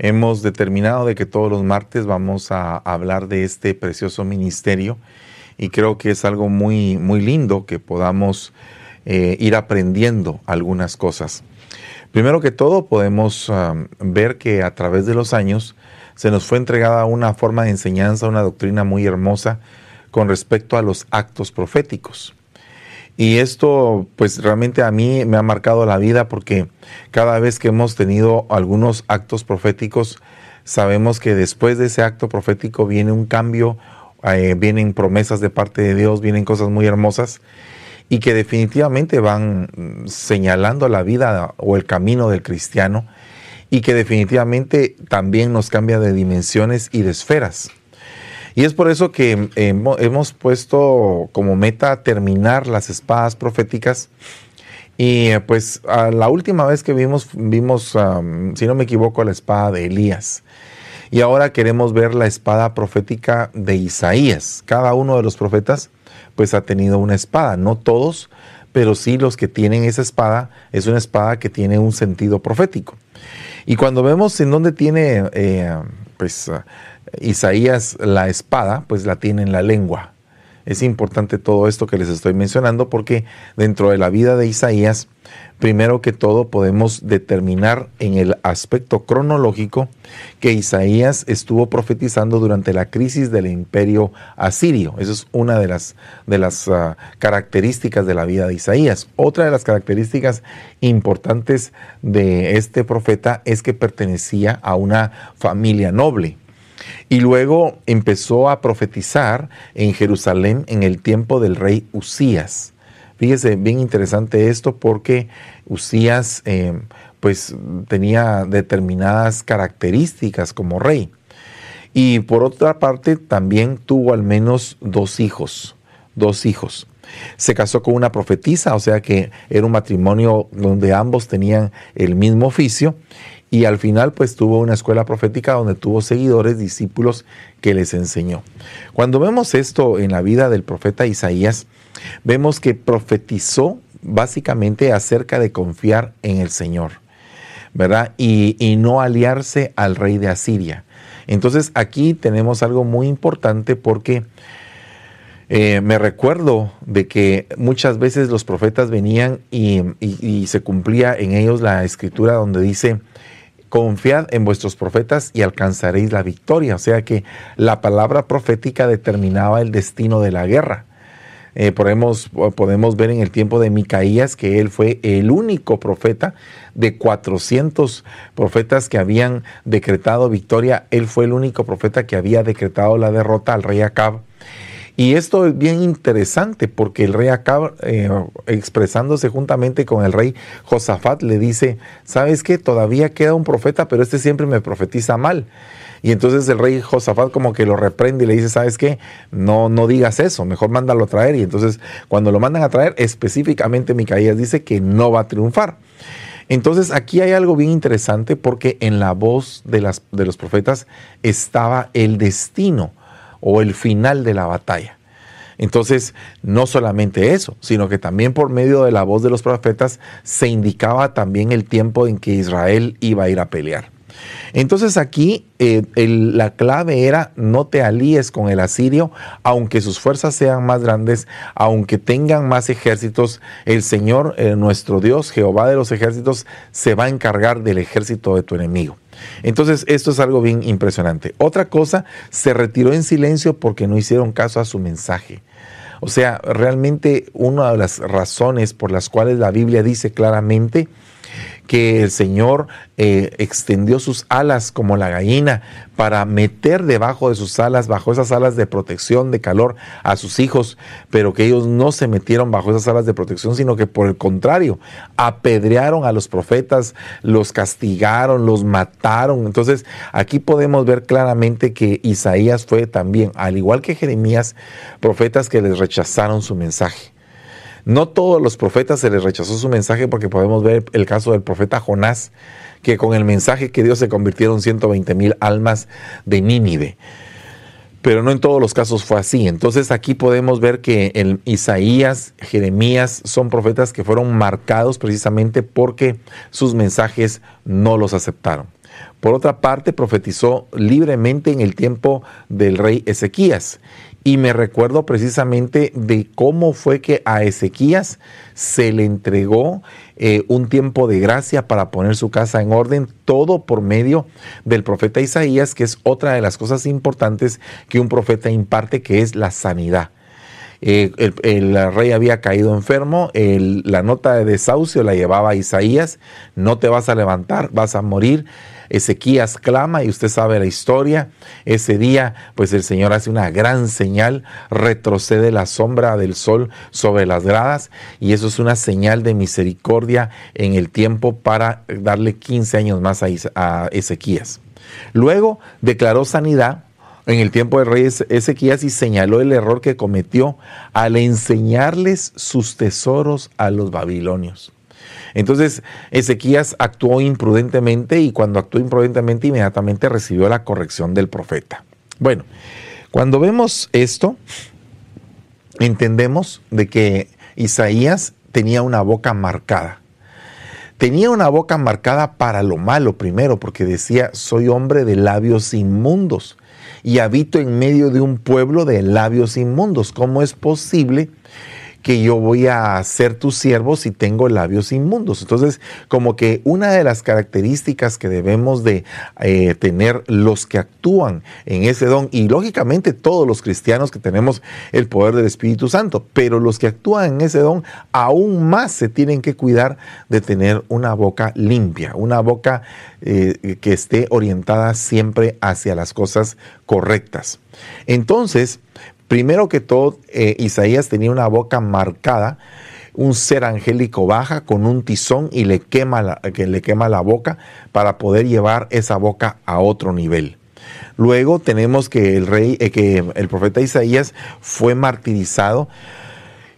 Hemos determinado de que todos los martes vamos a hablar de este precioso ministerio y creo que es algo muy, muy lindo que podamos eh, ir aprendiendo algunas cosas. Primero que todo, podemos um, ver que a través de los años se nos fue entregada una forma de enseñanza, una doctrina muy hermosa con respecto a los actos proféticos. Y esto pues realmente a mí me ha marcado la vida porque cada vez que hemos tenido algunos actos proféticos, sabemos que después de ese acto profético viene un cambio, eh, vienen promesas de parte de Dios, vienen cosas muy hermosas y que definitivamente van señalando la vida o el camino del cristiano y que definitivamente también nos cambia de dimensiones y de esferas. Y es por eso que hemos puesto como meta terminar las espadas proféticas. Y eh, pues la última vez que vimos, vimos, si no me equivoco, la espada de Elías. Y ahora queremos ver la espada profética de Isaías. Cada uno de los profetas pues ha tenido una espada, no todos, pero sí los que tienen esa espada, es una espada que tiene un sentido profético. Y cuando vemos en dónde tiene eh, pues Isaías la espada, pues la tiene en la lengua. Es importante todo esto que les estoy mencionando porque dentro de la vida de Isaías, primero que todo podemos determinar en el aspecto cronológico que Isaías estuvo profetizando durante la crisis del imperio asirio. Esa es una de las, de las ah, características de la vida de Isaías. Otra de las características importantes de este profeta es que pertenecía a una familia noble. Y luego empezó a profetizar en Jerusalén en el tiempo del rey Usías. Fíjese, bien interesante esto porque Usías eh, pues tenía determinadas características como rey. Y por otra parte también tuvo al menos dos hijos, dos hijos. Se casó con una profetisa, o sea que era un matrimonio donde ambos tenían el mismo oficio y al final pues tuvo una escuela profética donde tuvo seguidores, discípulos que les enseñó. Cuando vemos esto en la vida del profeta Isaías, vemos que profetizó básicamente acerca de confiar en el Señor, ¿verdad? Y, no aliarse al rey de Asiria. Entonces aquí tenemos algo muy importante porque eh, me recuerdo de que muchas veces los profetas venían y se cumplía en ellos la escritura donde dice, confiad en vuestros profetas y alcanzaréis la victoria. O sea que la palabra profética determinaba el destino de la guerra. Eh, podemos, podemos ver en el tiempo de Micaías que él fue el único profeta de 400 profetas que habían decretado victoria. Él fue el único profeta que había decretado la derrota al rey Acab. Y esto es bien interesante porque el rey Acab, eh, expresándose juntamente con el rey Josafat, le dice, ¿sabes qué? Todavía queda un profeta, pero este siempre me profetiza mal. Y entonces el rey Josafat como que lo reprende y le dice, ¿sabes qué? No, no digas eso, mejor mándalo a traer. Y entonces cuando lo mandan a traer, específicamente Micaías dice que no va a triunfar. Entonces aquí hay algo bien interesante porque en la voz de, las, de los profetas estaba el destino o el final de la batalla. Entonces, no solamente eso, sino que también por medio de la voz de los profetas se indicaba también el tiempo en que Israel iba a ir a pelear. Entonces aquí eh, la clave era no te alíes con el asirio, aunque sus fuerzas sean más grandes, aunque tengan más ejércitos, el Señor, eh, nuestro Dios, Jehová de los ejércitos, se va a encargar del ejército de tu enemigo. Entonces, esto es algo bien impresionante. Otra cosa, se retiró en silencio porque no hicieron caso a su mensaje. O sea, realmente una de las razones por las cuales la Biblia dice claramente que el Señor eh, extendió sus alas como la gallina para meter debajo de sus alas, bajo esas alas de protección, de calor a sus hijos, pero que ellos no se metieron bajo esas alas de protección, sino que por el contrario, apedrearon a los profetas, los castigaron, los mataron. Entonces, aquí podemos ver claramente que Isaías fue también, al igual que Jeremías, profetas que les rechazaron su mensaje. No todos los profetas se les rechazó su mensaje porque podemos ver el caso del profeta Jonás, que con el mensaje que Dios se convirtieron 120 mil almas de Nínive. pero no en todos los casos fue así. Entonces aquí podemos ver que Isaías, Jeremías son profetas que fueron marcados precisamente porque sus mensajes no los aceptaron. Por otra parte, profetizó libremente en el tiempo del rey Ezequías. Y me recuerdo precisamente de cómo fue que a Ezequías se le entregó eh, un tiempo de gracia para poner su casa en orden, todo por medio del profeta Isaías, que es otra de las cosas importantes que un profeta imparte, que es la sanidad. Eh, el, rey había caído enfermo, la nota de desahucio la llevaba Isaías, no te vas a levantar, vas a morir. Ezequías clama y usted sabe la historia. Ese día, pues el Señor hace una gran señal, retrocede la sombra del sol sobre las gradas y eso es una señal de misericordia en el tiempo para darle 15 años más a, Ezequías. Luego declaró sanidad en el tiempo del rey Ezequías y señaló el error que cometió al enseñarles sus tesoros a los babilonios. Entonces Ezequías actuó imprudentemente y cuando actuó imprudentemente inmediatamente recibió la corrección del profeta. Bueno, cuando vemos esto, entendemos de que Isaías tenía una boca marcada. Tenía una boca marcada para lo malo primero, porque decía, soy hombre de labios inmundos y habito en medio de un pueblo de labios inmundos. ¿Cómo es posible que yo voy a ser tu siervo si tengo labios inmundos. Entonces, como que una de las características que debemos de eh, tener los que actúan en ese don, y lógicamente todos los cristianos que tenemos el poder del Espíritu Santo, pero los que actúan en ese don aún más se tienen que cuidar de tener una boca limpia, una boca eh, que esté orientada siempre hacia las cosas correctas. Entonces, Primero que todo, eh, Isaías tenía una boca marcada, un ser angélico baja con un tizón y le quema la, que le quema la boca para poder llevar esa boca a otro nivel. Luego tenemos que el rey, eh, que el profeta Isaías fue martirizado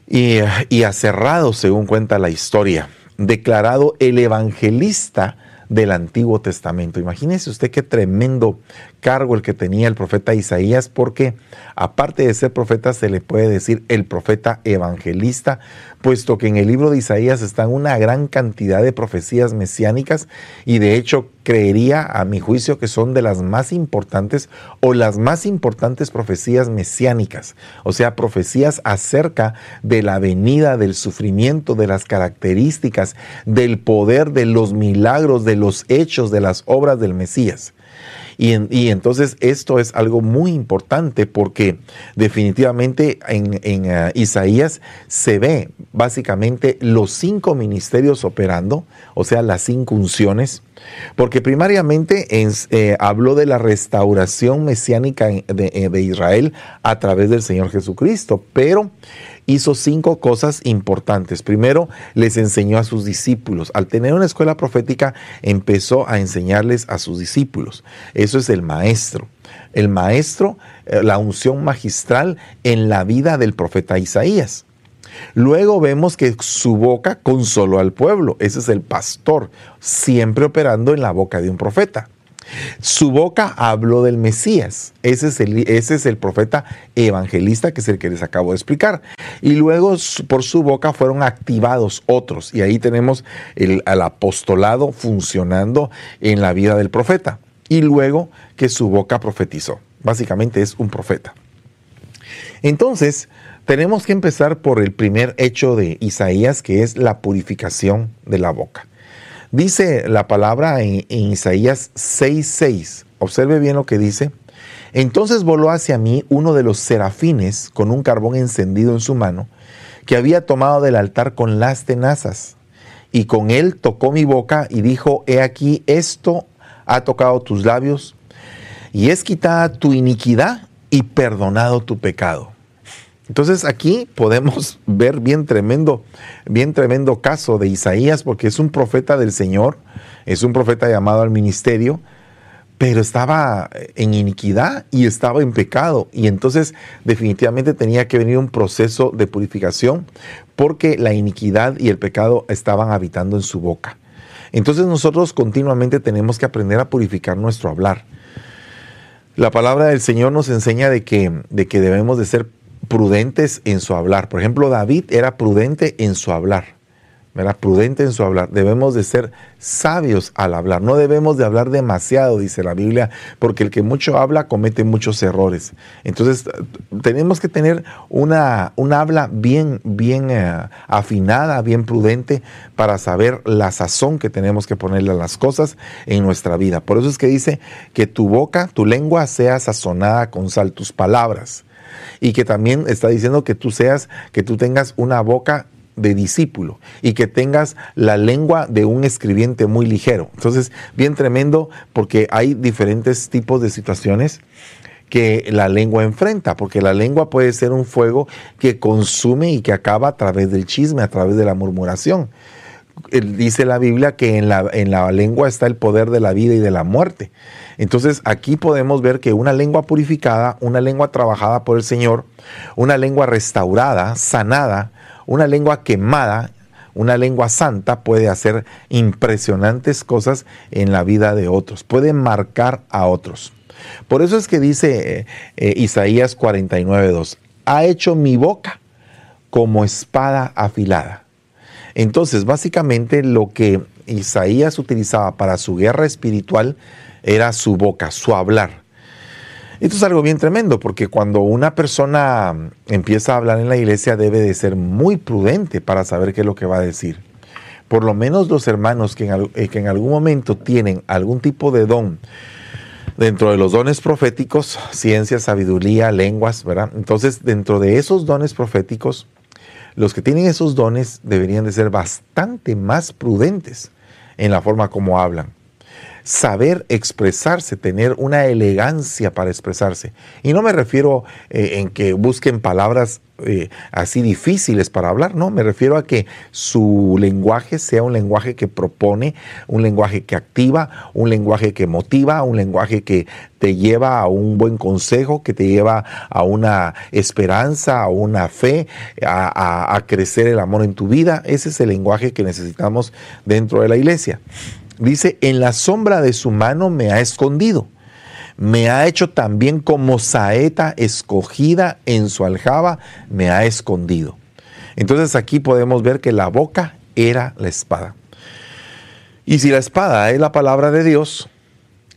y, y aserrado, según cuenta la historia, declarado el evangelista del Antiguo Testamento. Imagínese usted qué tremendo cargo el que tenía el profeta Isaías, porque aparte de ser profeta se le puede decir el profeta evangelista, puesto que en el libro de Isaías están una gran cantidad de profecías mesiánicas y de hecho creería a mi juicio que son de las más importantes o las más importantes profecías mesiánicas, o sea, profecías acerca de la venida, del sufrimiento, de las características, del poder, de los milagros, de los hechos, de las obras del Mesías. Y, entonces esto es algo muy importante porque definitivamente en, eh, Isaías se ve básicamente los cinco ministerios operando, o sea, las cinco unciones, porque primariamente eh, habló de la restauración mesiánica de, eh, de Israel a través del Señor Jesucristo, pero hizo cinco cosas importantes. Primero, les enseñó a sus discípulos. Al tener una escuela profética, empezó a enseñarles a sus discípulos. Eso es el maestro. El maestro, eh, la unción magistral en la vida del profeta Isaías. Luego vemos que su boca consoló al pueblo. Ese es el pastor, siempre operando en la boca de un profeta. Su boca habló del Mesías. Ese es, el, ese es el profeta evangelista que es el que les acabo de explicar. Y luego por su boca fueron activados otros. Y ahí tenemos el, apostolado funcionando en la vida del profeta. Y luego que su boca profetizó. Básicamente es un profeta. Entonces, tenemos que empezar por el primer hecho de Isaías, que es la purificación de la boca. Dice la palabra en, Isaías 6:6. Observe bien lo que dice. Entonces voló hacia mí uno de los serafines con un carbón encendido en su mano, que había tomado del altar con las tenazas. Y con él tocó mi boca y dijo, he aquí, esto ha tocado tus labios, y es quitada tu iniquidad y perdonado tu pecado. Entonces aquí podemos ver bien tremendo, bien tremendo caso de Isaías, porque es un profeta del Señor, es un profeta llamado al ministerio, pero estaba en iniquidad y estaba en pecado. Y entonces definitivamente tenía que venir un proceso de purificación porque la iniquidad y el pecado estaban habitando en su boca. Entonces nosotros continuamente tenemos que aprender a purificar nuestro hablar. La palabra del Señor nos enseña de que, de que debemos de ser prudentes en su hablar. Por ejemplo, David era prudente en su hablar. Era prudente en su hablar. Debemos de ser sabios al hablar. No debemos de hablar demasiado, dice la Biblia, porque el que mucho habla comete muchos errores. Entonces, tenemos que tener una, habla bien, bien eh, afinada, bien prudente para saber la sazón que tenemos que ponerle a las cosas en nuestra vida. Por eso es que dice que tu boca, tu lengua sea sazonada con sal, tus palabras y que también está diciendo que tú seas, que tú tengas una boca de discípulo y que tengas la lengua de un escribiente muy ligero. Entonces, bien tremendo porque hay diferentes tipos de situaciones que la lengua enfrenta, porque la lengua puede ser un fuego que consume y que acaba a través del chisme, a través de la murmuración. Dice la Biblia que en la, en la lengua está el poder de la vida y de la muerte. Entonces aquí podemos ver que una lengua purificada, una lengua trabajada por el Señor, una lengua restaurada, sanada, una lengua quemada, una lengua santa puede hacer impresionantes cosas en la vida de otros, puede marcar a otros. Por eso es que dice eh, eh, Isaías 49.2, ha hecho mi boca como espada afilada. Entonces, básicamente lo que Isaías utilizaba para su guerra espiritual era su boca, su hablar. Esto es algo bien tremendo porque cuando una persona empieza a hablar en la iglesia debe de ser muy prudente para saber qué es lo que va a decir. Por lo menos los hermanos que en, eh, algún momento tienen algún tipo de don dentro de los dones proféticos, ciencia, sabiduría, lenguas, ¿verdad? Entonces, dentro de esos dones proféticos, los que tienen esos dones deberían de ser bastante más prudentes en la forma como hablan saber expresarse, tener una elegancia para expresarse. Y no me refiero eh, en que busquen palabras eh, así difíciles para hablar, no, me refiero a que su lenguaje sea un lenguaje que propone, un lenguaje que activa, un lenguaje que motiva, un lenguaje que te lleva a un buen consejo, que te lleva a una esperanza, a una fe, a crecer el amor en tu vida. Ese es el lenguaje que necesitamos dentro de la iglesia. Dice, en la sombra de su mano me ha escondido. Me ha hecho también como saeta escogida en su aljaba, me ha escondido. Entonces aquí podemos ver que la boca era la espada. Y si la espada es la palabra de Dios,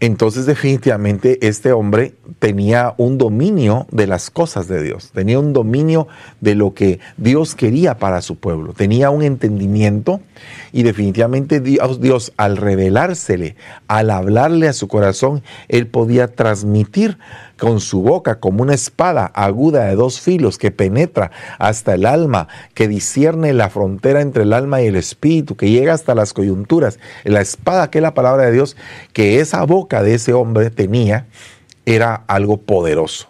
entonces definitivamente este hombre tenía un dominio de las cosas de Dios, tenía un dominio de lo que Dios quería para su pueblo, tenía un entendimiento y definitivamente Dios, Dios al revelársele, al hablarle a su corazón, él podía transmitir con su boca como una espada aguda de dos filos que penetra hasta el alma, que discierne la frontera entre el alma y el espíritu, que llega hasta las coyunturas. La espada que es la palabra de Dios, que esa boca de ese hombre tenía, era algo poderoso.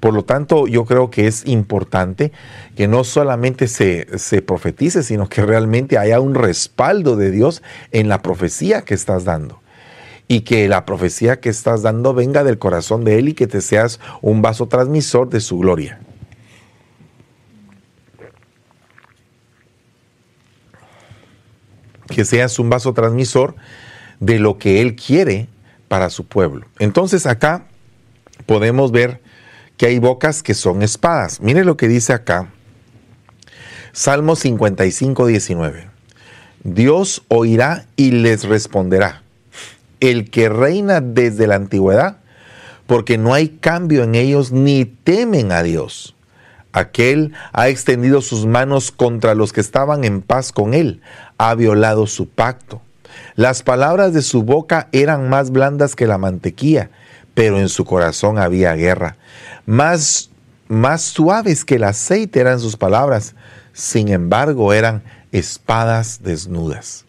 Por lo tanto, yo creo que es importante que no solamente se, se, profetice, sino que realmente haya un respaldo de Dios en la profecía que estás dando y que la profecía que estás dando venga del corazón de Él y que te seas un vaso transmisor de su gloria. Que seas un vaso transmisor de lo que Él quiere para su pueblo. Entonces acá podemos ver que hay bocas que son espadas. Mire lo que dice acá. Salmo 55, 19. Dios oirá y les responderá el que reina desde la antigüedad, porque no hay cambio en ellos ni temen a Dios. Aquel ha extendido sus manos contra los que estaban en paz con él, ha violado su pacto. Las palabras de su boca eran más blandas que la mantequilla, pero en su corazón había guerra. Más, más suaves que el aceite eran sus palabras, sin embargo eran espadas desnudas.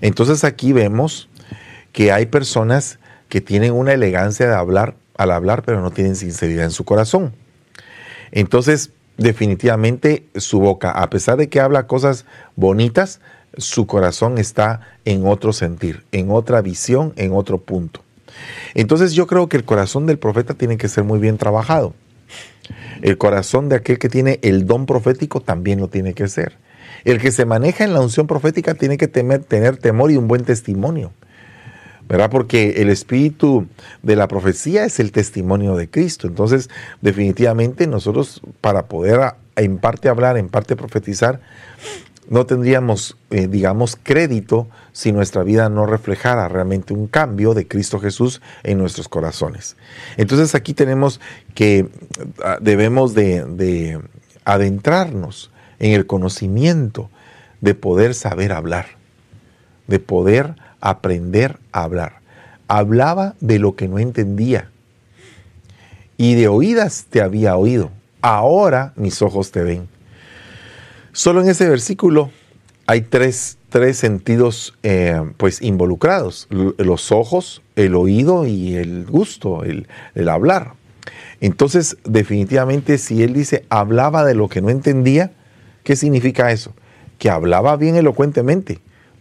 Entonces aquí vemos que hay personas que tienen una elegancia de hablar al hablar, pero no tienen sinceridad en su corazón. Entonces, definitivamente su boca, a pesar de que habla cosas bonitas, su corazón está en otro sentir, en otra visión, en otro punto. Entonces yo creo que el corazón del profeta tiene que ser muy bien trabajado. El corazón de aquel que tiene el don profético también lo tiene que ser. El que se maneja en la unción profética tiene que tener temor y un buen testimonio ¿verdad? Porque el espíritu de la profecía es el testimonio de Cristo. Entonces, definitivamente nosotros para poder en parte hablar, en parte profetizar, no tendríamos, eh, digamos, crédito si nuestra vida no reflejara realmente un cambio de Cristo Jesús en nuestros corazones. Entonces aquí tenemos que ah, debemos de adentrarnos en el conocimiento de poder saber hablar, de poder aprender a hablar. Hablaba de lo que no entendía. Y de oídas te había oído. Ahora mis ojos te ven. Solo en ese versículo hay tres, sentidos eh, pues involucrados. Los ojos, el oído y el gusto, el, el hablar. Entonces, definitivamente, si él dice hablaba de lo que no entendía, ¿qué significa eso? Que hablaba bien elocuentemente,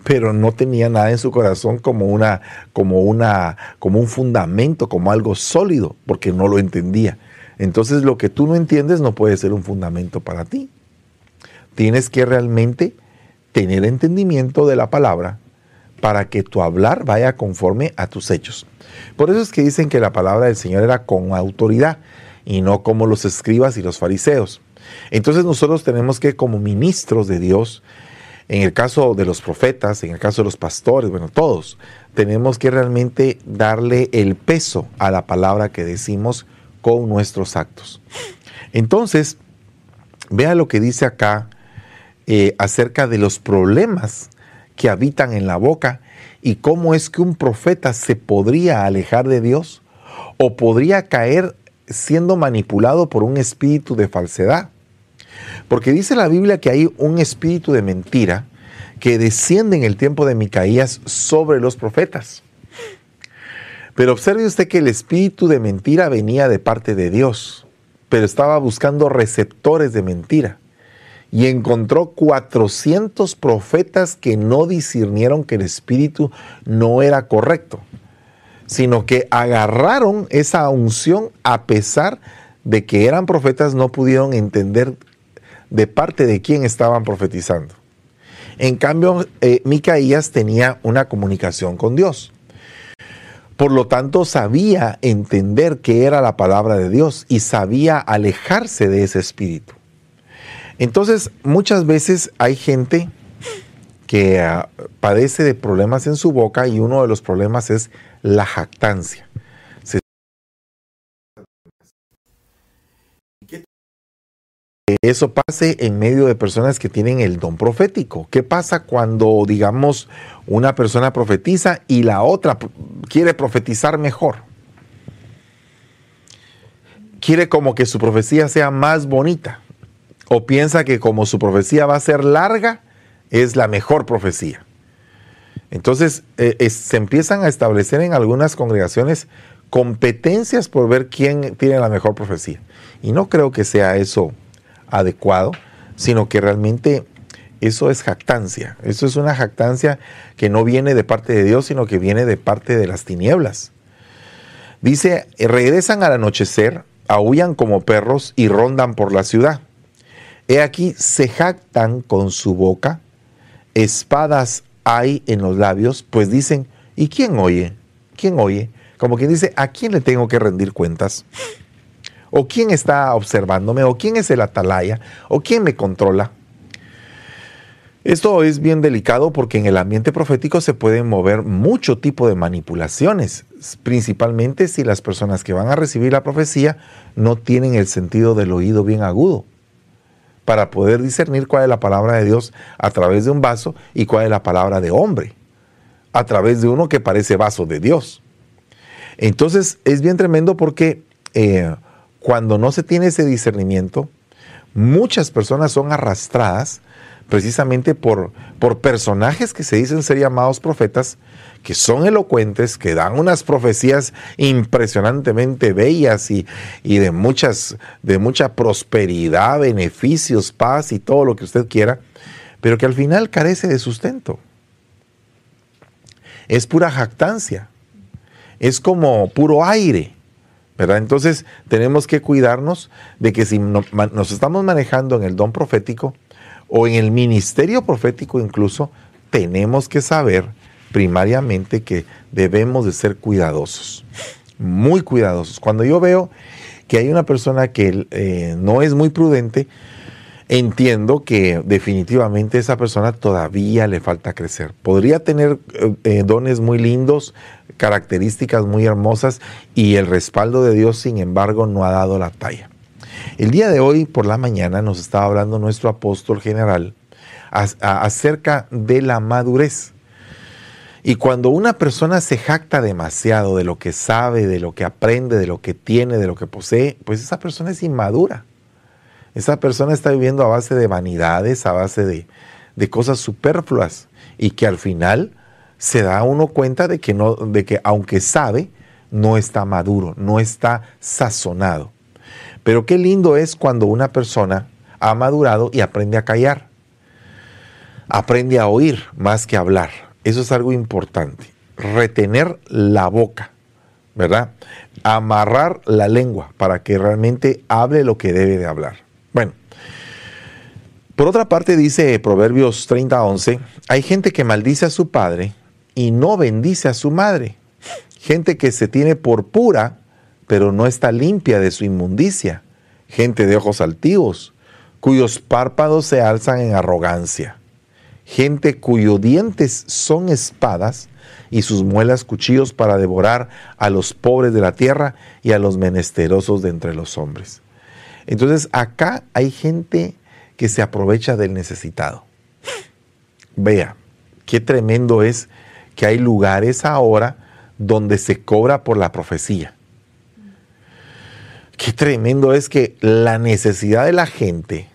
pero no tenía nada en su corazón como una, como una, como un fundamento, como algo sólido, porque no lo entendía. Entonces lo que tú no entiendes no puede ser un fundamento para ti. Tienes que realmente tener entendimiento de la palabra para que tu hablar vaya conforme a tus hechos. Por eso es que dicen que la palabra del Señor era con autoridad y no como los escribas y los fariseos. Entonces nosotros tenemos que como ministros de Dios en el caso de los profetas, en el caso de los pastores, bueno, todos, tenemos que realmente darle el peso a la palabra que decimos con nuestros actos. Entonces, vea lo que dice acá eh, acerca de los problemas que habitan en la boca y cómo es que un profeta se podría alejar de Dios o podría caer siendo manipulado por un espíritu de falsedad. Porque dice la Biblia que hay un espíritu de mentira que desciende en el tiempo de Micaías sobre los profetas. Pero observe usted que el espíritu de mentira venía de parte de Dios, pero estaba buscando receptores de mentira. Y encontró 400 profetas que no discernieron que el espíritu no era correcto, sino que agarraron esa unción a pesar de que eran profetas, no pudieron entender de parte de quién estaban profetizando. En cambio, eh, Micaías tenía una comunicación con Dios. Por lo tanto, sabía entender qué era la palabra de Dios y sabía alejarse de ese espíritu. Entonces, muchas veces hay gente que ah, padece de problemas en su boca y uno de los problemas es la jactancia. Eso pase en medio de personas que tienen el don profético. ¿Qué pasa cuando, digamos, una persona profetiza y la otra quiere profetizar mejor? Quiere como que su profecía sea más bonita. O piensa que como su profecía va a ser larga, es la mejor profecía. Entonces eh, se empiezan a establecer en algunas congregaciones competencias por ver quién tiene la mejor profecía. Y no creo que sea eso adecuado, sino que realmente eso es jactancia. Eso es una jactancia que no viene de parte de Dios, sino que viene de parte de las tinieblas. Dice, regresan al anochecer, aullan como perros y rondan por la ciudad. He aquí, se jactan con su boca, espadas hay en los labios, pues dicen, ¿y quién oye? ¿Quién oye? Como quien dice, ¿a quién le tengo que rendir cuentas? ¿O quién está observándome? ¿O quién es el atalaya? ¿O quién me controla? Esto es bien delicado porque en el ambiente profético se pueden mover mucho tipo de manipulaciones, principalmente si las personas que van a recibir la profecía no tienen el sentido del oído bien agudo para poder discernir cuál es la palabra de Dios a través de un vaso y cuál es la palabra de hombre a través de uno que parece vaso de Dios. Entonces es bien tremendo porque eh, cuando no se tiene ese discernimiento, muchas personas son arrastradas precisamente por, por personajes que se dicen ser llamados profetas, que son elocuentes, que dan unas profecías impresionantemente bellas y, y, de, muchas, de mucha prosperidad, beneficios, paz y todo lo que usted quiera, pero que al final carece de sustento. Es pura jactancia, es como puro aire. Entonces tenemos que cuidarnos de que si nos estamos manejando en el don profético o en el ministerio profético incluso, tenemos que saber primariamente que debemos de ser cuidadosos, muy cuidadosos. Cuando yo veo que hay una persona que eh, no es muy prudente, entiendo que definitivamente esa persona todavía le falta crecer. Podría tener eh, eh, dones muy lindos, características muy hermosas y el respaldo de Dios, sin embargo, no ha dado la talla. El día de hoy, por la mañana, nos estaba hablando nuestro apóstol general acerca de la madurez. Y cuando una persona se jacta demasiado de lo que sabe, de lo que aprende, de lo que tiene, de lo que posee, pues esa persona es inmadura. Esa persona está viviendo a base de vanidades, a base de, de cosas superfluas y que al final se da uno cuenta de que, no, de que aunque sabe, no está maduro, no está sazonado. Pero qué lindo es cuando una persona ha madurado y aprende a callar. Aprende a oír más que hablar. Eso es algo importante. Retener la boca, ¿verdad? Amarrar la lengua para que realmente hable lo que debe de hablar. Por otra parte dice Proverbios 30:11, hay gente que maldice a su padre y no bendice a su madre. Gente que se tiene por pura, pero no está limpia de su inmundicia. Gente de ojos altivos, cuyos párpados se alzan en arrogancia. Gente cuyos dientes son espadas y sus muelas cuchillos para devorar a los pobres de la tierra y a los menesterosos de entre los hombres. Entonces acá hay gente que se aprovecha del necesitado. Vea, qué tremendo es que hay lugares ahora donde se cobra por la profecía. Qué tremendo es que la necesidad de la gente,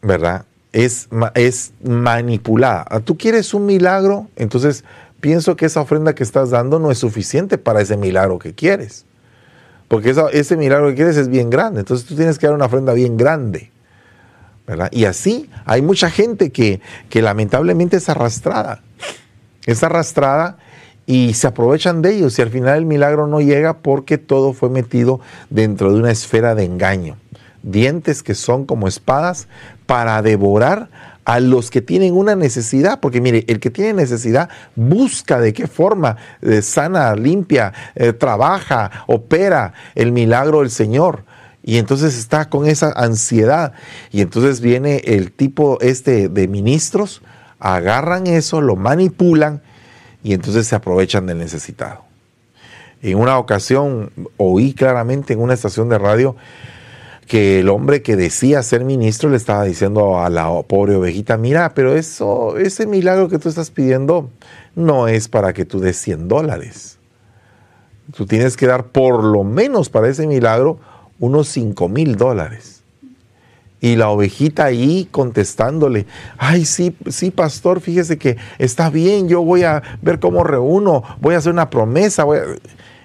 ¿verdad? Es, es manipulada. Ah, Tú quieres un milagro, entonces pienso que esa ofrenda que estás dando no es suficiente para ese milagro que quieres. Porque ese milagro que quieres es bien grande. Entonces tú tienes que dar una ofrenda bien grande. Y así hay mucha gente que, que lamentablemente es arrastrada es arrastrada y se aprovechan de ellos y al final el milagro no llega porque todo fue metido dentro de una esfera de engaño. Dientes que son como espadas para devorar a los que tienen una necesidad, porque mire, el que tiene necesidad busca de qué forma eh, sana, limpia, eh, trabaja, opera el milagro del Señor. Y entonces está con esa ansiedad. Y entonces viene el tipo este de ministros agarran eso, lo manipulan y entonces se aprovechan del necesitado. En una ocasión oí claramente en una estación de radio que el hombre que decía ser ministro le estaba diciendo a la pobre ovejita, mira, pero eso, ese milagro que tú estás pidiendo no es para que tú des 100 dólares. Tú tienes que dar por lo menos para ese milagro unos 5 mil dólares. Y la ovejita ahí contestándole, ay, sí, sí, pastor, fíjese que está bien, yo voy a ver cómo reúno, voy a hacer una promesa.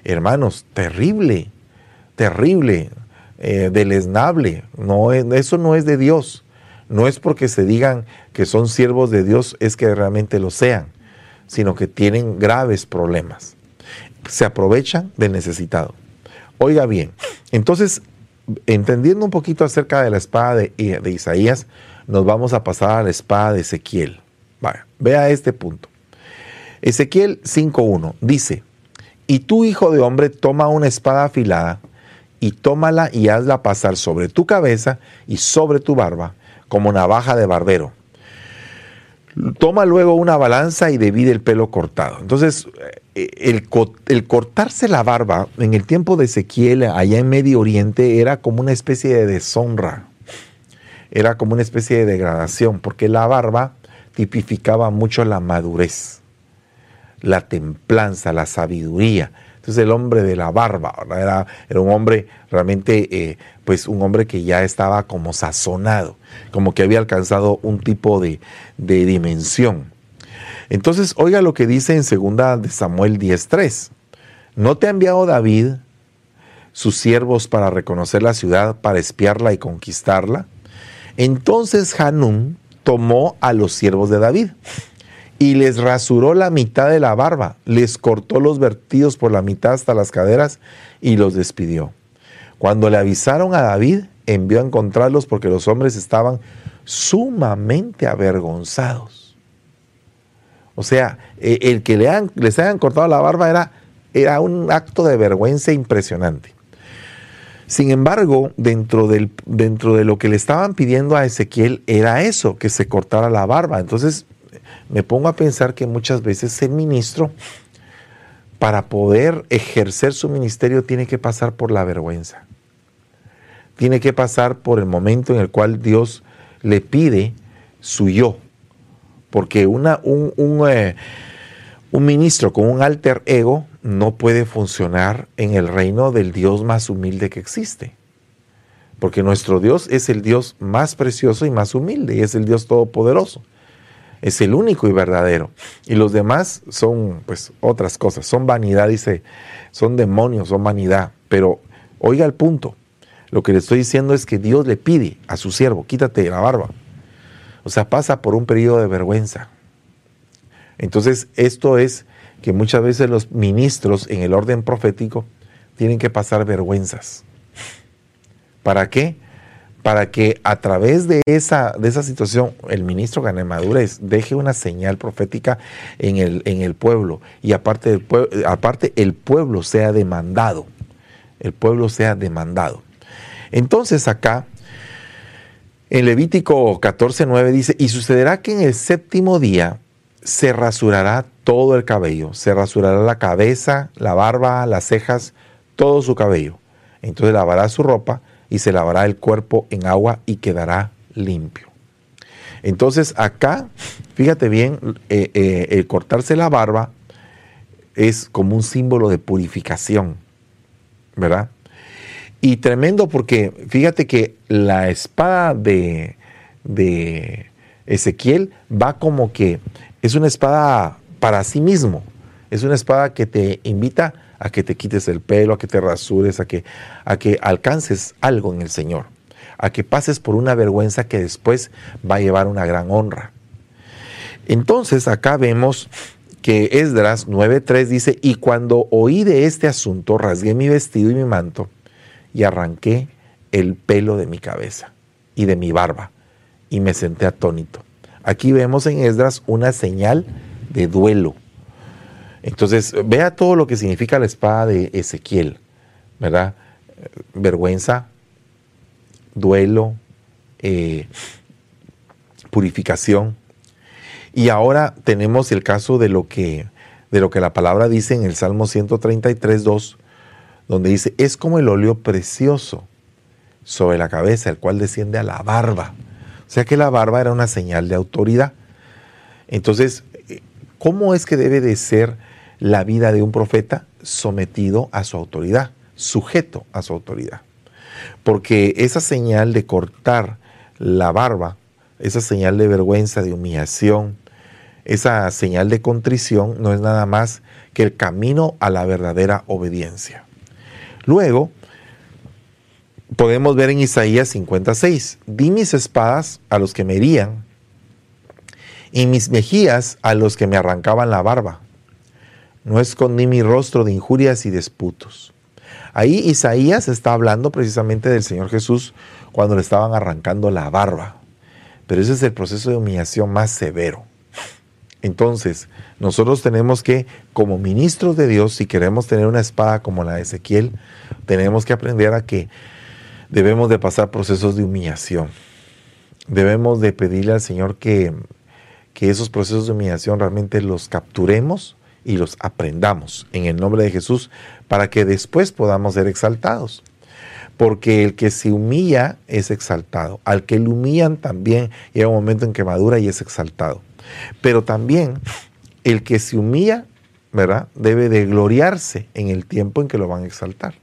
Hermanos, terrible, terrible, eh, deleznable. No, eso no es de Dios. No es porque se digan que son siervos de Dios, es que realmente lo sean, sino que tienen graves problemas. Se aprovechan del necesitado. Oiga bien, entonces entendiendo un poquito acerca de la espada de, Isaías, nos vamos a pasar a la espada de Ezequiel. vea este punto. Ezequiel 5.1 dice, y tú, hijo de hombre, toma una espada afilada y tómala y hazla pasar sobre tu cabeza y sobre tu barba como navaja de barbero. Toma luego una balanza y divide el pelo cortado. Entonces, eh, el, el, cortarse la barba en el tiempo de Ezequiel, allá en Medio Oriente, era como una especie de deshonra. Era como una especie de degradación, porque la barba tipificaba mucho la madurez, la templanza, la sabiduría. Entonces el hombre de la barba era, un hombre realmente, eh, pues un hombre que ya estaba como sazonado, como que había alcanzado un tipo de, dimensión. Entonces, oiga lo que dice en 2 de Samuel 10:3. ¿No te ha enviado David sus siervos para reconocer la ciudad, para espiarla y conquistarla? Entonces Hanún tomó a los siervos de David y les rasuró la mitad de la barba, les cortó los vertidos por la mitad hasta las caderas y los despidió. Cuando le avisaron a David, envió a encontrarlos porque los hombres estaban sumamente avergonzados. O sea, e, el que le han, les hayan cortado la barba era, era un acto de vergüenza impresionante. Sin embargo, dentro, del, dentro de lo que le estaban pidiendo a Ezequiel era eso, que se cortara la barba. Entonces me pongo a pensar que muchas veces el ministro, para poder ejercer su ministerio, tiene que pasar por la vergüenza. Tiene que pasar por el momento en el cual Dios le pide su yo. Porque una, un, un, eh, un ministro con un alter ego no puede funcionar en el reino del Dios más humilde que existe. Porque nuestro Dios es el Dios más precioso y más humilde, y es el Dios todopoderoso. Es el único y verdadero. Y los demás son pues otras cosas, son vanidad, dice, son demonios, son vanidad. Pero oiga el punto, lo que le estoy diciendo es que Dios le pide a su siervo, quítate la barba. O sea, pasa por un periodo de vergüenza. Entonces, esto es que muchas veces los ministros en el orden profético tienen que pasar vergüenzas. ¿Para qué? Para que a través de esa, de esa situación el ministro gane madurez, deje una señal profética en el, en el pueblo y aparte, del aparte el pueblo sea demandado. El pueblo sea demandado. Entonces acá en Levítico 14:9 dice, y sucederá que en el séptimo día se rasurará todo el cabello, se rasurará la cabeza, la barba, las cejas, todo su cabello. Entonces lavará su ropa y se lavará el cuerpo en agua y quedará limpio. Entonces acá, fíjate bien, eh, eh, el cortarse la barba es como un símbolo de purificación, ¿verdad? Y tremendo porque fíjate que la espada de, de Ezequiel va como que es una espada para sí mismo. Es una espada que te invita a que te quites el pelo, a que te rasures, a que, a que alcances algo en el Señor, a que pases por una vergüenza que después va a llevar una gran honra. Entonces acá vemos que Esdras 9.3 dice, y cuando oí de este asunto, rasgué mi vestido y mi manto y arranqué el pelo de mi cabeza y de mi barba y me senté atónito. Aquí vemos en Esdras una señal de duelo. Entonces, vea todo lo que significa la espada de Ezequiel, ¿verdad? Vergüenza, duelo, eh, purificación. Y ahora tenemos el caso de lo que de lo que la palabra dice en el Salmo 133, 2, donde dice, es como el óleo precioso sobre la cabeza, el cual desciende a la barba. O sea que la barba era una señal de autoridad. Entonces, ¿Cómo es que debe de ser la vida de un profeta sometido a su autoridad, sujeto a su autoridad? Porque esa señal de cortar la barba, esa señal de vergüenza, de humillación, esa señal de contrición no es nada más que el camino a la verdadera obediencia. Luego, podemos ver en Isaías 56, di mis espadas a los que me herían y mis mejillas a los que me arrancaban la barba. No escondí mi rostro de injurias y disputos. Ahí Isaías está hablando precisamente del Señor Jesús cuando le estaban arrancando la barba. Pero ese es el proceso de humillación más severo. Entonces, nosotros tenemos que, como ministros de Dios, si queremos tener una espada como la de Ezequiel, tenemos que aprender a que debemos de pasar procesos de humillación. Debemos de pedirle al Señor que que esos procesos de humillación realmente los capturemos y los aprendamos en el nombre de Jesús para que después podamos ser exaltados. Porque el que se humilla es exaltado. Al que le humillan también llega un momento en que madura y es exaltado. Pero también el que se humilla, ¿verdad? Debe de gloriarse en el tiempo en que lo van a exaltar.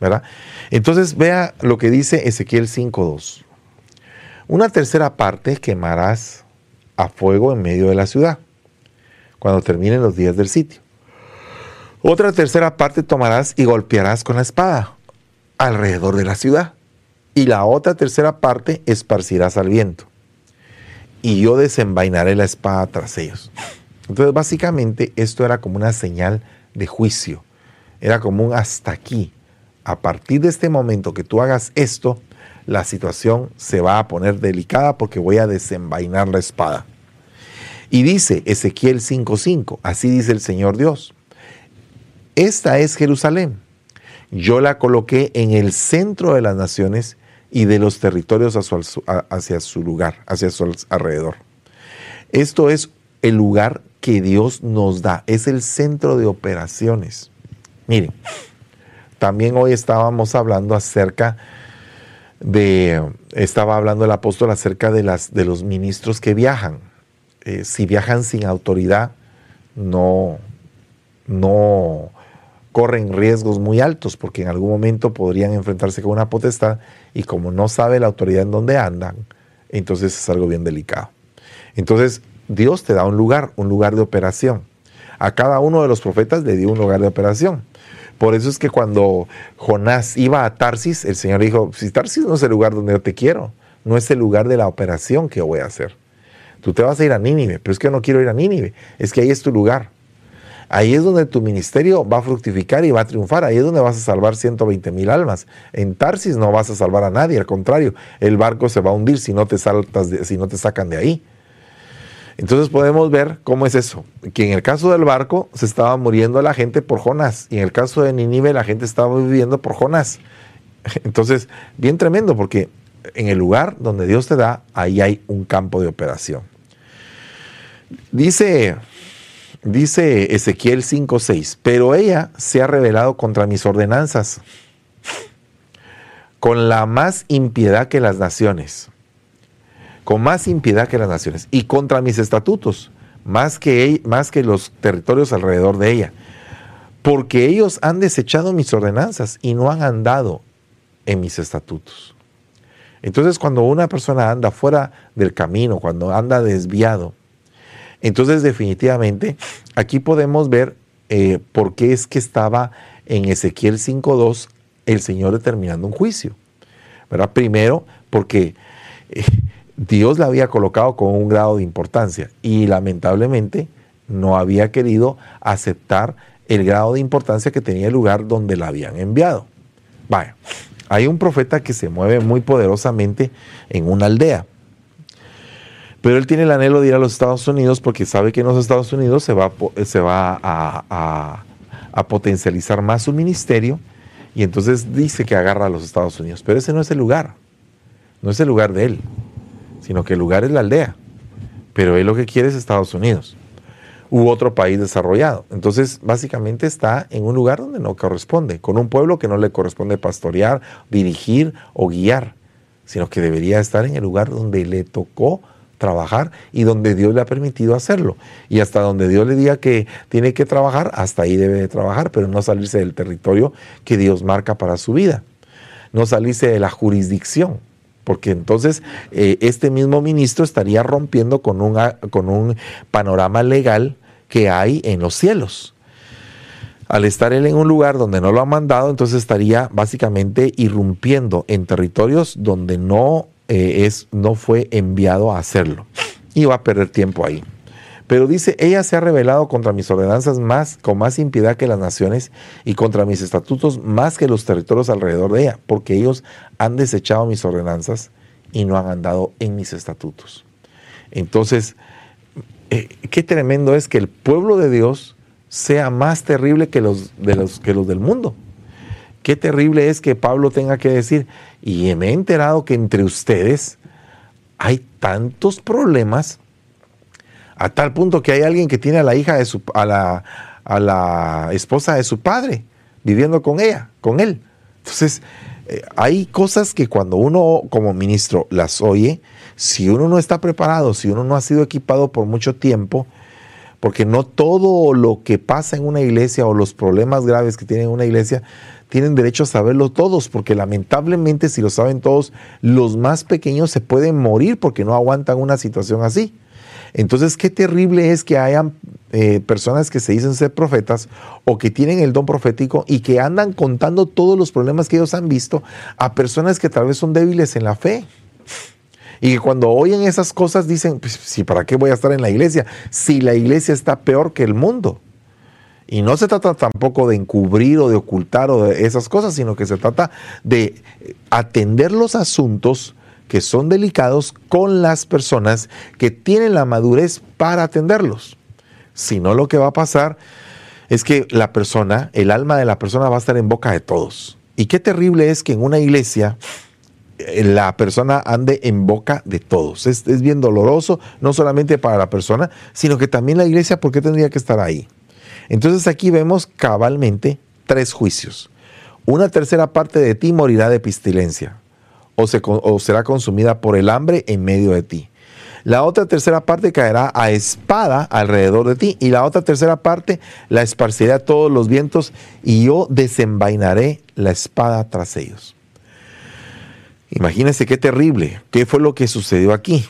¿verdad? Entonces vea lo que dice Ezequiel 5.2. Una tercera parte quemarás a fuego en medio de la ciudad, cuando terminen los días del sitio. Otra tercera parte tomarás y golpearás con la espada alrededor de la ciudad. Y la otra tercera parte esparcirás al viento. Y yo desenvainaré la espada tras ellos. Entonces, básicamente, esto era como una señal de juicio. Era como un hasta aquí. A partir de este momento que tú hagas esto, la situación se va a poner delicada porque voy a desenvainar la espada. Y dice Ezequiel 5:5, así dice el Señor Dios, esta es Jerusalén. Yo la coloqué en el centro de las naciones y de los territorios hacia su lugar, hacia su alrededor. Esto es el lugar que Dios nos da, es el centro de operaciones. Miren, también hoy estábamos hablando acerca de, estaba hablando el apóstol acerca de, las, de los ministros que viajan. Eh, si viajan sin autoridad, no, no corren riesgos muy altos porque en algún momento podrían enfrentarse con una potestad y como no sabe la autoridad en dónde andan, entonces es algo bien delicado. Entonces Dios te da un lugar, un lugar de operación. A cada uno de los profetas le dio un lugar de operación. Por eso es que cuando Jonás iba a Tarsis, el Señor dijo, si Tarsis no es el lugar donde yo te quiero, no es el lugar de la operación que voy a hacer. Tú te vas a ir a Nínive, pero es que no quiero ir a Nínive, es que ahí es tu lugar. Ahí es donde tu ministerio va a fructificar y va a triunfar. Ahí es donde vas a salvar 120 mil almas. En Tarsis no vas a salvar a nadie, al contrario, el barco se va a hundir si no te, saltas si no te sacan de ahí. Entonces podemos ver cómo es eso, que en el caso del barco se estaba muriendo la gente por Jonás y en el caso de Ninive la gente estaba viviendo por Jonás. Entonces, bien tremendo porque en el lugar donde Dios te da, ahí hay un campo de operación. Dice, dice Ezequiel 5:6, pero ella se ha rebelado contra mis ordenanzas con la más impiedad que las naciones con más impiedad que las naciones, y contra mis estatutos, más que, más que los territorios alrededor de ella, porque ellos han desechado mis ordenanzas y no han andado en mis estatutos. Entonces cuando una persona anda fuera del camino, cuando anda desviado, entonces definitivamente aquí podemos ver eh, por qué es que estaba en Ezequiel 5.2 el Señor determinando un juicio. Primero, porque eh, Dios la había colocado con un grado de importancia y lamentablemente no había querido aceptar el grado de importancia que tenía el lugar donde la habían enviado. Vaya, hay un profeta que se mueve muy poderosamente en una aldea, pero él tiene el anhelo de ir a los Estados Unidos porque sabe que en los Estados Unidos se va, a, a potencializar más su ministerio y entonces dice que agarra a los Estados Unidos, pero ese no es el lugar, no es el lugar de él sino que el lugar es la aldea. Pero él lo que quiere es Estados Unidos u otro país desarrollado. Entonces, básicamente está en un lugar donde no corresponde, con un pueblo que no le corresponde pastorear, dirigir o guiar, sino que debería estar en el lugar donde le tocó trabajar y donde Dios le ha permitido hacerlo. Y hasta donde Dios le diga que tiene que trabajar, hasta ahí debe de trabajar, pero no salirse del territorio que Dios marca para su vida, no salirse de la jurisdicción porque entonces eh, este mismo ministro estaría rompiendo con, con un panorama legal que hay en los cielos. Al estar él en un lugar donde no lo ha mandado, entonces estaría básicamente irrumpiendo en territorios donde no, eh, es, no fue enviado a hacerlo. Y va a perder tiempo ahí. Pero dice, ella se ha rebelado contra mis ordenanzas más, con más impiedad que las naciones y contra mis estatutos más que los territorios alrededor de ella, porque ellos han desechado mis ordenanzas y no han andado en mis estatutos. Entonces, eh, qué tremendo es que el pueblo de Dios sea más terrible que los, de los, que los del mundo. Qué terrible es que Pablo tenga que decir, y me he enterado que entre ustedes hay tantos problemas a tal punto que hay alguien que tiene a la hija de su, a la, a la esposa de su padre viviendo con ella, con él. Entonces, eh, hay cosas que cuando uno como ministro las oye, si uno no está preparado, si uno no ha sido equipado por mucho tiempo, porque no todo lo que pasa en una iglesia o los problemas graves que tiene una iglesia tienen derecho a saberlo todos, porque lamentablemente si lo saben todos, los más pequeños se pueden morir porque no aguantan una situación así. Entonces, qué terrible es que hayan eh, personas que se dicen ser profetas o que tienen el don profético y que andan contando todos los problemas que ellos han visto a personas que tal vez son débiles en la fe. Y que cuando oyen esas cosas dicen, pues sí, ¿para qué voy a estar en la iglesia? Si la iglesia está peor que el mundo. Y no se trata tampoco de encubrir o de ocultar o de esas cosas, sino que se trata de atender los asuntos que son delicados con las personas que tienen la madurez para atenderlos. Si no, lo que va a pasar es que la persona, el alma de la persona va a estar en boca de todos. Y qué terrible es que en una iglesia eh, la persona ande en boca de todos. Es, bien doloroso, no solamente para la persona, sino que también la iglesia, ¿por qué tendría que estar ahí? Entonces aquí vemos cabalmente tres juicios. Una tercera parte de ti morirá de pestilencia, o, será consumida por el hambre en medio de ti. La otra tercera parte caerá a espada alrededor de ti y la otra tercera parte la esparciré a todos los vientos y yo desenvainaré la espada tras ellos. Imagínense qué terrible, qué fue lo que sucedió aquí.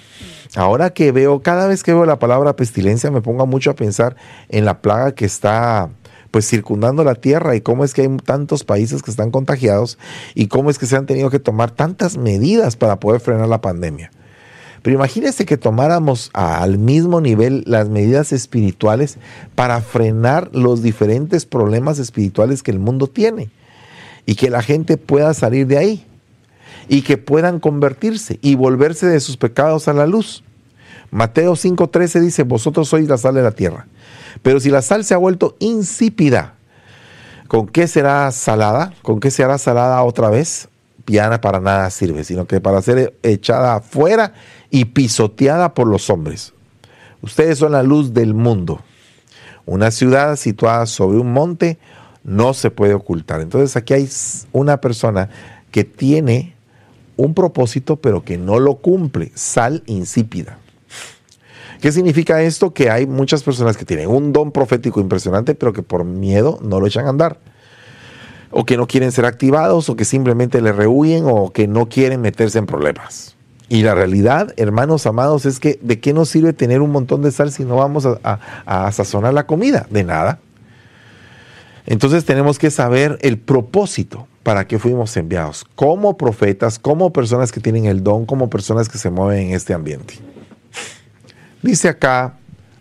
Ahora que veo, cada vez que veo la palabra pestilencia, me pongo mucho a pensar en la plaga que está pues circundando la tierra y cómo es que hay tantos países que están contagiados y cómo es que se han tenido que tomar tantas medidas para poder frenar la pandemia. Pero imagínese que tomáramos al mismo nivel las medidas espirituales para frenar los diferentes problemas espirituales que el mundo tiene y que la gente pueda salir de ahí y que puedan convertirse y volverse de sus pecados a la luz. Mateo 5:13 dice, vosotros sois la sal de la tierra. Pero si la sal se ha vuelto insípida, ¿con qué será salada? ¿Con qué se hará salada otra vez? Piana para nada sirve, sino que para ser echada afuera y pisoteada por los hombres. Ustedes son la luz del mundo. Una ciudad situada sobre un monte no se puede ocultar. Entonces aquí hay una persona que tiene un propósito pero que no lo cumple, sal insípida. ¿Qué significa esto? Que hay muchas personas que tienen un don profético impresionante pero que por miedo no lo echan a andar. O que no quieren ser activados o que simplemente le rehuyen o que no quieren meterse en problemas. Y la realidad, hermanos amados, es que ¿de qué nos sirve tener un montón de sal si no vamos a, sazonar la comida? De nada. Entonces tenemos que saber el propósito para que fuimos enviados, como profetas, como personas que tienen el don, como personas que se mueven en este ambiente. Dice acá,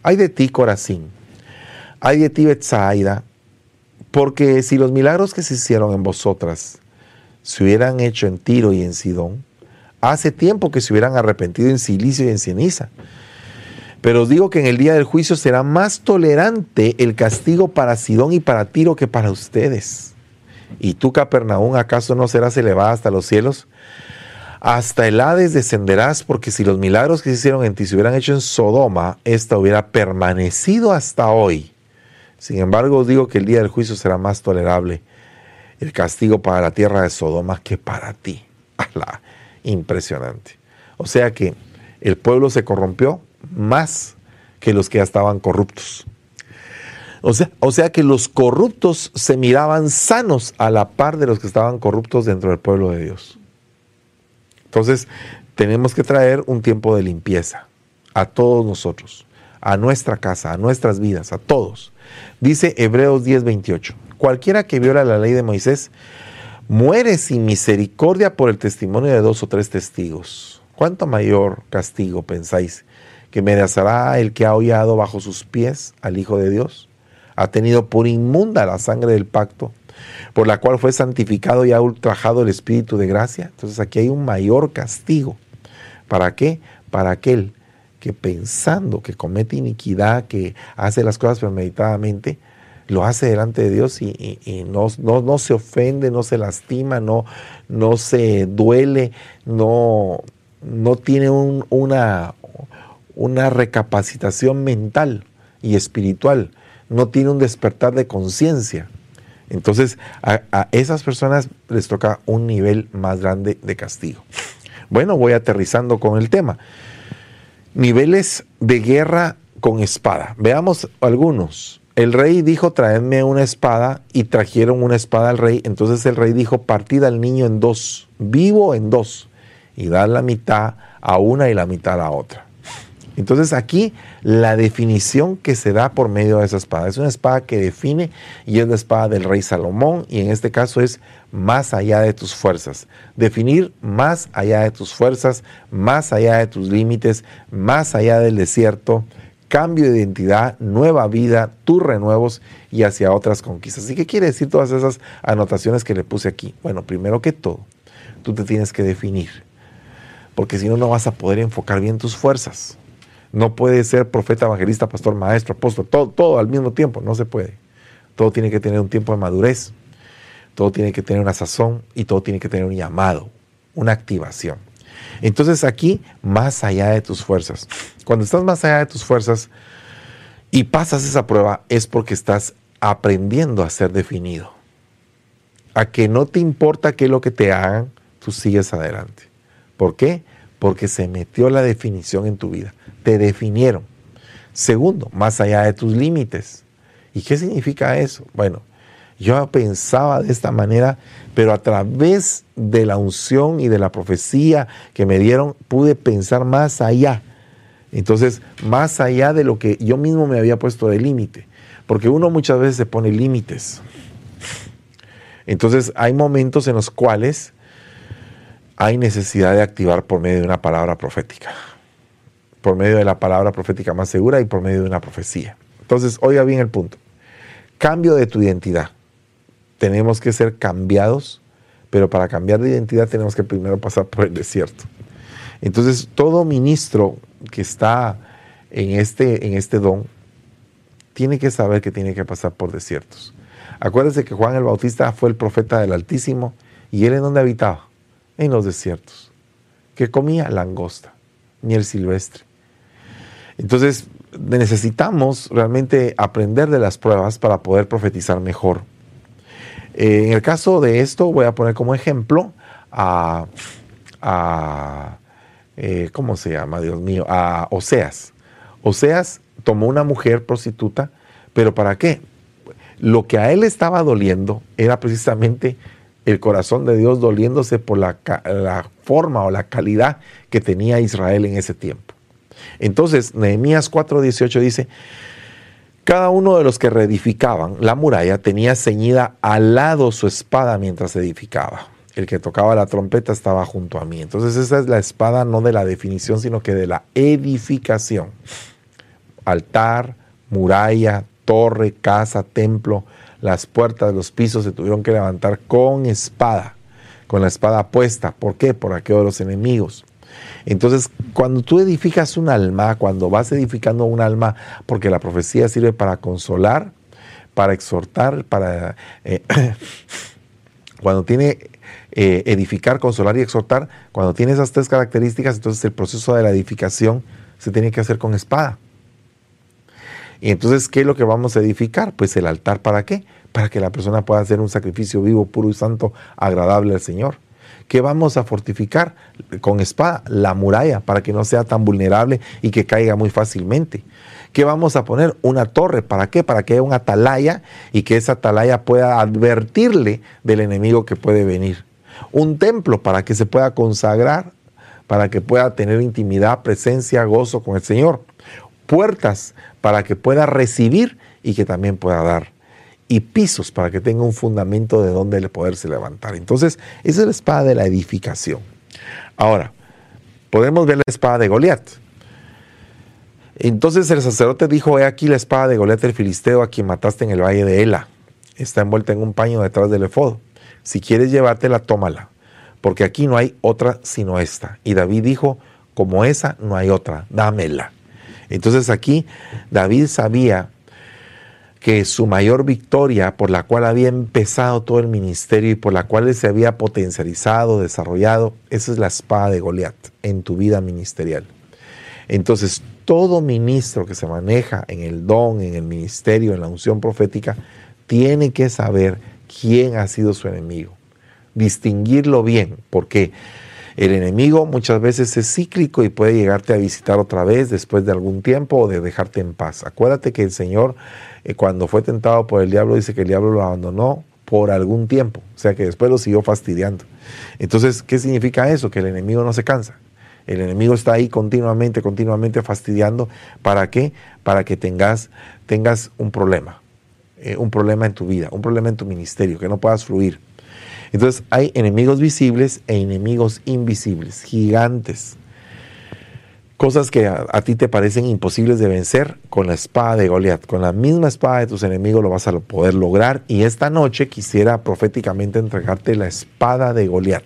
hay de ti Corazín, hay de ti Betsaida, porque si los milagros que se hicieron en vosotras se hubieran hecho en Tiro y en Sidón, Hace tiempo que se hubieran arrepentido en silicio y en ceniza. Pero os digo que en el día del juicio será más tolerante el castigo para Sidón y para Tiro que para ustedes. ¿Y tú, Capernaum, acaso no serás elevada hasta los cielos? Hasta el Hades descenderás, porque si los milagros que se hicieron en ti se hubieran hecho en Sodoma, esta hubiera permanecido hasta hoy. Sin embargo, os digo que el día del juicio será más tolerable el castigo para la tierra de Sodoma que para ti. Alá impresionante. O sea que el pueblo se corrompió más que los que ya estaban corruptos. O sea, o sea que los corruptos se miraban sanos a la par de los que estaban corruptos dentro del pueblo de Dios. Entonces, tenemos que traer un tiempo de limpieza a todos nosotros, a nuestra casa, a nuestras vidas, a todos. Dice Hebreos 10:28, cualquiera que viola la ley de Moisés muere sin misericordia por el testimonio de dos o tres testigos. ¿Cuánto mayor castigo pensáis que merecerá el que ha hollado bajo sus pies al Hijo de Dios? Ha tenido por inmunda la sangre del pacto, por la cual fue santificado y ha ultrajado el Espíritu de gracia. Entonces aquí hay un mayor castigo. ¿Para qué? Para aquel que pensando que comete iniquidad, que hace las cosas premeditadamente, lo hace delante de Dios y, no, no, se ofende, no se lastima, no, no se duele, no, no tiene una, una recapacitación mental y espiritual, no tiene un despertar de conciencia. Entonces a, esas personas les toca un nivel más grande de castigo. Bueno, voy aterrizando con el tema. Niveles de guerra con espada. Veamos algunos. El rey dijo, traedme una espada, y trajeron una espada al rey. Entonces el rey dijo, partid al niño en dos, vivo en dos, y dar la mitad a una y la mitad a la otra. Entonces aquí la definición que se da por medio de esa espada es una espada que define y es la espada del rey Salomón y en este caso es más allá de tus fuerzas. Definir más allá de tus fuerzas, más allá de tus límites, más allá del desierto, cambio de identidad, nueva vida, tus renuevos y hacia otras conquistas. ¿Y qué quiere decir todas esas anotaciones que le puse aquí? Bueno, primero que todo, tú te tienes que definir. porque si no, no vas a poder enfocar bien tus fuerzas. No puede ser profeta, evangelista, pastor, maestro, apóstol, todo, todo al mismo tiempo, no se puede. Todo tiene que tener un tiempo de madurez, todo tiene que tener una sazón y todo tiene que tener un llamado, una activación. Entonces aquí, más allá de tus fuerzas, cuando estás más allá de tus fuerzas y pasas esa prueba, es porque estás aprendiendo a ser definido. A que no te importa qué es lo que te hagan, tú sigues adelante. ¿Por qué? Porque se metió la definición en tu vida. Te definieron. Segundo, más allá de tus límites. ¿Y qué significa eso? Bueno, yo pensaba de esta manera, pero a través de la unción y de la profecía que me dieron, pude pensar más allá. Entonces, más allá de lo que yo mismo me había puesto de límite. Porque uno muchas veces se pone límites. Entonces, hay momentos en los cuales hay necesidad de activar por medio de una palabra profética. Por medio de la palabra profética más segura y por medio de una profecía. Entonces, oiga bien el punto. Cambio de tu identidad. Tenemos que ser cambiados, pero para cambiar de identidad tenemos que primero pasar por el desierto. Entonces, todo ministro que está en este, en este don tiene que saber que tiene que pasar por desiertos. Acuérdense que Juan el Bautista fue el profeta del Altísimo y él en donde habitaba? En los desiertos. Que comía langosta, miel silvestre. Entonces necesitamos realmente aprender de las pruebas para poder profetizar mejor. Eh, en el caso de esto voy a poner como ejemplo a, eh, ¿cómo se llama? Dios mío, a Oseas. Oseas tomó una mujer prostituta, pero ¿para qué? Lo que a él estaba doliendo era precisamente el corazón de Dios doliéndose por la, la forma o la calidad que tenía Israel en ese tiempo. Entonces, Nehemías 4:18 dice, cada uno de los que reedificaban la muralla tenía ceñida al lado su espada mientras edificaba. El que tocaba la trompeta estaba junto a mí. Entonces esa es la espada no de la definición, sino que de la edificación altar, muralla, torre, casa, templo, las puertas, los pisos se tuvieron que levantar con espada, con la espada puesta. ¿Por qué? Por aquello de los enemigos. Entonces, cuando tú edificas un alma, cuando vas edificando un alma, porque la profecía sirve para consolar, para exhortar, para... Eh, cuando tiene eh, edificar, consolar y exhortar, cuando tiene esas tres características, entonces el proceso de la edificación se tiene que hacer con espada. Y entonces, ¿qué es lo que vamos a edificar? Pues el altar, ¿para qué? Para que la persona pueda hacer un sacrificio vivo, puro y santo, agradable al Señor. ¿Qué vamos a fortificar con espada? La muralla, para que no sea tan vulnerable y que caiga muy fácilmente. ¿Qué vamos a poner? Una torre. ¿Para qué? Para que haya una atalaya y que esa atalaya pueda advertirle del enemigo que puede venir. Un templo para que se pueda consagrar, para que pueda tener intimidad, presencia, gozo con el Señor puertas para que pueda recibir y que también pueda dar. Y pisos para que tenga un fundamento de donde poderse levantar. Entonces, esa es la espada de la edificación. Ahora, podemos ver la espada de Goliat. Entonces el sacerdote dijo, he aquí la espada de Goliat el filisteo a quien mataste en el valle de Ela. Está envuelta en un paño detrás del efod. Si quieres llevártela, tómala, porque aquí no hay otra sino esta. Y David dijo, como esa no hay otra, dámela. Entonces aquí David sabía que su mayor victoria por la cual había empezado todo el ministerio y por la cual se había potencializado, desarrollado, esa es la espada de Goliat en tu vida ministerial. Entonces, todo ministro que se maneja en el don, en el ministerio, en la unción profética, tiene que saber quién ha sido su enemigo, distinguirlo bien, porque el enemigo muchas veces es cíclico y puede llegarte a visitar otra vez después de algún tiempo o de dejarte en paz. Acuérdate que el Señor, eh, cuando fue tentado por el diablo, dice que el diablo lo abandonó por algún tiempo, o sea que después lo siguió fastidiando. Entonces, ¿qué significa eso? Que el enemigo no se cansa. El enemigo está ahí continuamente, continuamente fastidiando. ¿Para qué? Para que tengas, tengas un problema, eh, un problema en tu vida, un problema en tu ministerio, que no puedas fluir. Entonces hay enemigos visibles e enemigos invisibles, gigantes. Cosas que a, ti te parecen imposibles de vencer con la espada de Goliat. Con la misma espada de tus enemigos lo vas a poder lograr. Y esta noche quisiera proféticamente entregarte la espada de Goliat.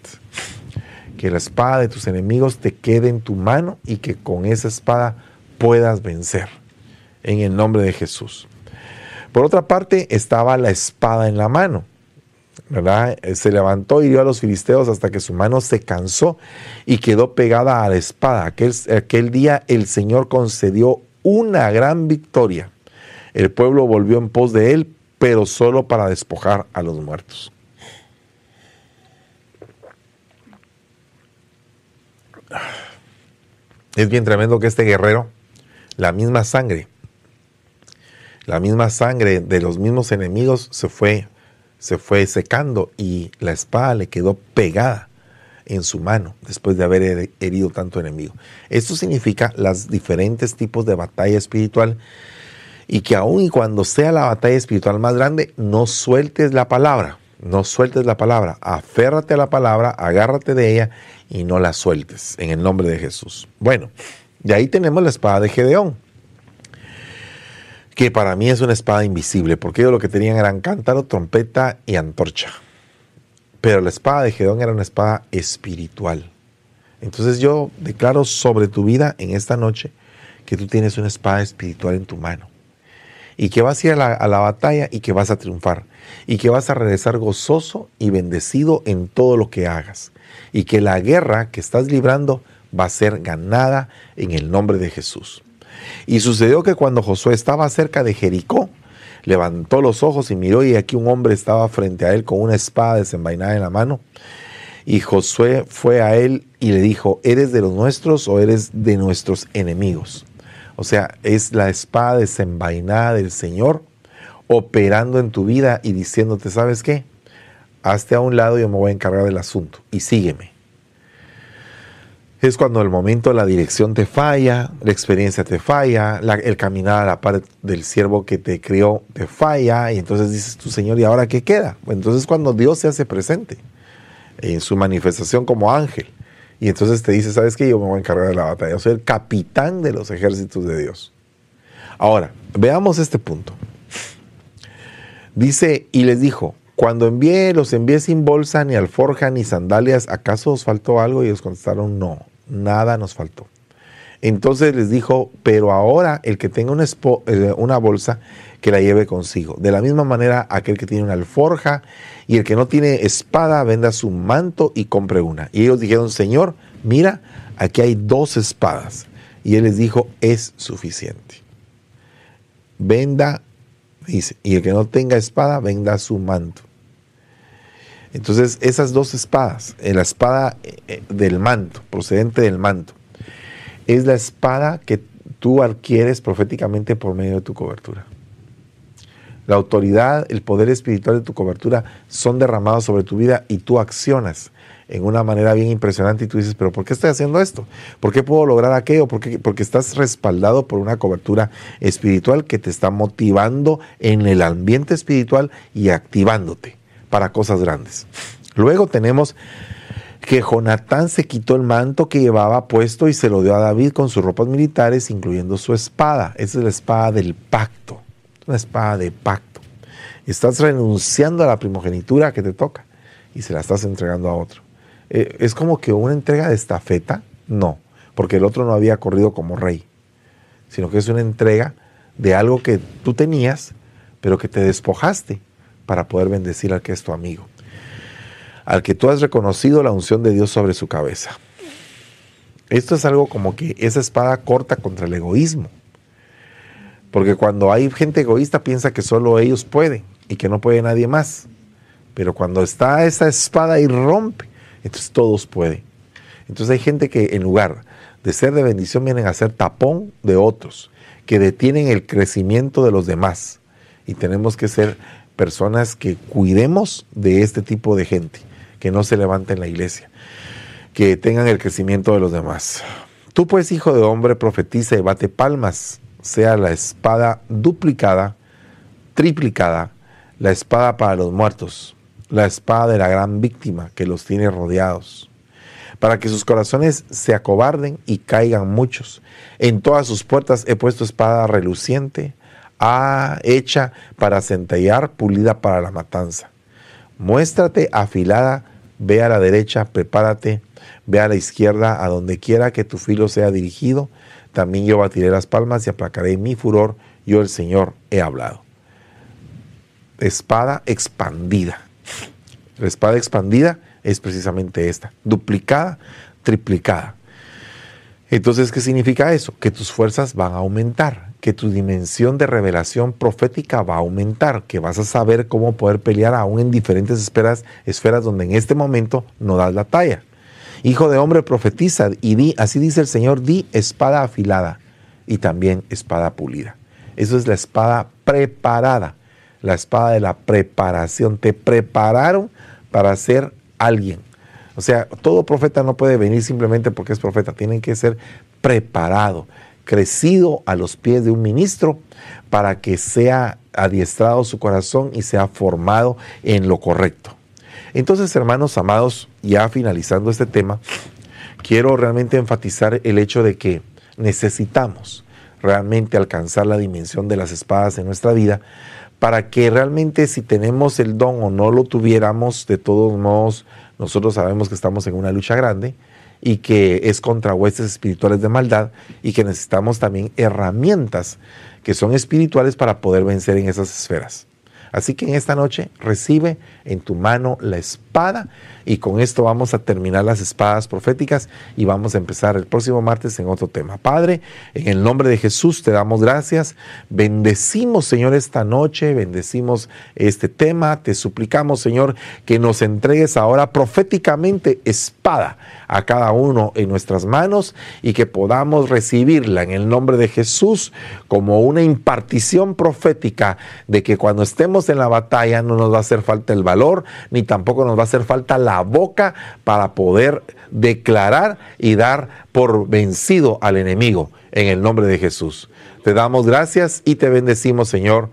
que la espada de tus enemigos te quede en tu mano y que con esa espada puedas vencer. En el nombre de Jesús. Por otra parte, estaba la espada en la mano. Eh, se levantó y dio a los filisteos hasta que su mano se cansó y quedó pegada a la espada. Aquel, aquel día el Señor concedió una gran victoria. El pueblo volvió en pos de él, pero solo para despojar a los muertos. Es bien tremendo que este guerrero, la misma sangre, la misma sangre de los mismos enemigos se fue, se fue secando y la espada le quedó pegada en su mano después de haber herido tanto enemigo. Esto significa los diferentes tipos de batalla espiritual y que aun y cuando sea la batalla espiritual más grande, no sueltes la palabra, no sueltes la palabra, aférrate a la palabra, agárrate de ella y no la sueltes en el nombre de Jesús. Bueno, y ahí tenemos la espada de Gedeón, que para mí es una espada invisible, porque ellos lo que tenían eran cántaro, trompeta y antorcha. Pero la espada de Gedeón era una espada espiritual. Entonces yo declaro sobre tu vida en esta noche que tú tienes una espada espiritual en tu mano y que vas a ir a la, batalla y que vas a triunfar y que vas a regresar gozoso y bendecido en todo lo que hagas y que la guerra que estás librando va a ser ganada en el nombre de Jesús. Y sucedió que cuando Josué estaba cerca de Jericó, levantó los ojos y miró y aquí un hombre estaba frente a él con una espada desenvainada en la mano. Y Josué fue a él y le dijo, ¿eres de los nuestros o eres de nuestros enemigos? O sea, es la espada desenvainada del Señor operando en tu vida y diciéndote, ¿sabes qué? Hazte a un lado y yo me voy a encargar del asunto y sígueme. Es cuando el momento, la dirección te falla, la experiencia te falla, el caminar a la par del siervo que te crió te falla, y entonces dices tu Señor, ¿y ahora qué queda? Entonces cuando Dios se hace presente en su manifestación como ángel, y entonces te dice, ¿sabes qué? Yo me voy a encargar de la batalla. Soy el capitán de los ejércitos de Dios. Ahora, veamos este punto. Dice, y les dijo, cuando envié, los envié sin bolsa, ni alforja, ni sandalias, ¿acaso os faltó algo? Y ellos contestaron, no, nada nos faltó. Entonces les dijo, pero ahora el que tenga una, eh, una bolsa, que la lleve consigo. De la misma manera, aquel que tiene una alforja y el que no tiene espada, venda su manto y compre una. Y ellos dijeron, Señor, mira, aquí hay dos espadas. Y él les dijo, es suficiente. Venda, dice, y el que no tenga espada, venda su manto. Entonces, esas dos espadas, eh, la espada eh, del manto, procedente del manto, es la espada que tú adquieres proféticamente por medio de tu cobertura. La autoridad, el poder espiritual de tu cobertura son derramados sobre tu vida y tú accionas en una manera bien impresionante y tú dices, pero ¿por qué estoy haciendo esto? ¿Por qué puedo lograr aquello? Porque estás respaldado por una cobertura espiritual que te está motivando en el ambiente espiritual y activándote para cosas grandes. Luego tenemos que Jonatán se quitó el manto que llevaba puesto y se lo dio a David con sus ropas militares, incluyendo su espada. Esa es la espada del pacto una espada de pacto. Estás renunciando a la primogenitura que te toca y se la estás entregando a otro. Eh, ¿Es como que una entrega de estafeta? No, porque el otro no había corrido como rey, sino que es una entrega de algo que tú tenías, pero que te despojaste para poder bendecir al que es tu amigo, al que tú has reconocido la unción de Dios sobre su cabeza. Esto es algo como que esa espada corta contra el egoísmo. Porque cuando hay gente egoísta piensa que solo ellos pueden y que no puede nadie más. Pero cuando está esa espada y rompe, entonces todos pueden. Entonces hay gente que en lugar de ser de bendición vienen a ser tapón de otros, que detienen el crecimiento de los demás. Y tenemos que ser personas que cuidemos de este tipo de gente, que no se levante en la iglesia, que tengan el crecimiento de los demás. Tú pues, hijo de hombre, profetiza y bate palmas sea la espada duplicada, triplicada, la espada para los muertos, la espada de la gran víctima que los tiene rodeados, para que sus corazones se acobarden y caigan muchos. En todas sus puertas he puesto espada reluciente, hecha para centellar, pulida para la matanza. Muéstrate afilada ve a la derecha, prepárate, ve a la izquierda, a donde quiera que tu filo sea dirigido, también yo batiré las palmas y aplacaré mi furor, yo el Señor he hablado. Espada expandida. La espada expandida es precisamente esta, duplicada, triplicada. Entonces, ¿qué significa eso? Que tus fuerzas van a aumentar, que tu dimensión de revelación profética va a aumentar, que vas a saber cómo poder pelear aún en diferentes esferas, esferas donde en este momento no das la talla. Hijo de hombre, profetiza y di, así dice el Señor, di espada afilada y también espada pulida. Eso es la espada preparada, la espada de la preparación. Te prepararon para ser alguien. O sea, todo profeta no puede venir simplemente porque es profeta, tienen que ser preparado, crecido a los pies de un ministro para que sea adiestrado su corazón y sea formado en lo correcto. Entonces, hermanos amados, ya finalizando este tema, quiero realmente enfatizar el hecho de que necesitamos realmente alcanzar la dimensión de las espadas en nuestra vida para que realmente si tenemos el don o no lo tuviéramos, de todos modos, nosotros sabemos que estamos en una lucha grande y que es contra huestes espirituales de maldad y que necesitamos también herramientas que son espirituales para poder vencer en esas esferas. Así que en esta noche recibe en tu mano la espada y con esto vamos a terminar las espadas proféticas y vamos a empezar el próximo martes en otro tema. Padre, en el nombre de Jesús te damos gracias. Bendecimos, Señor, esta noche, bendecimos este tema. Te suplicamos, Señor, que nos entregues ahora proféticamente espada a cada uno en nuestras manos y que podamos recibirla en el nombre de Jesús como una impartición profética de que cuando estemos en la batalla no nos va a hacer falta el valor, ni tampoco nos va a hacer falta la boca para poder declarar y dar por vencido al enemigo en el nombre de Jesús. Te damos gracias y te bendecimos, Señor.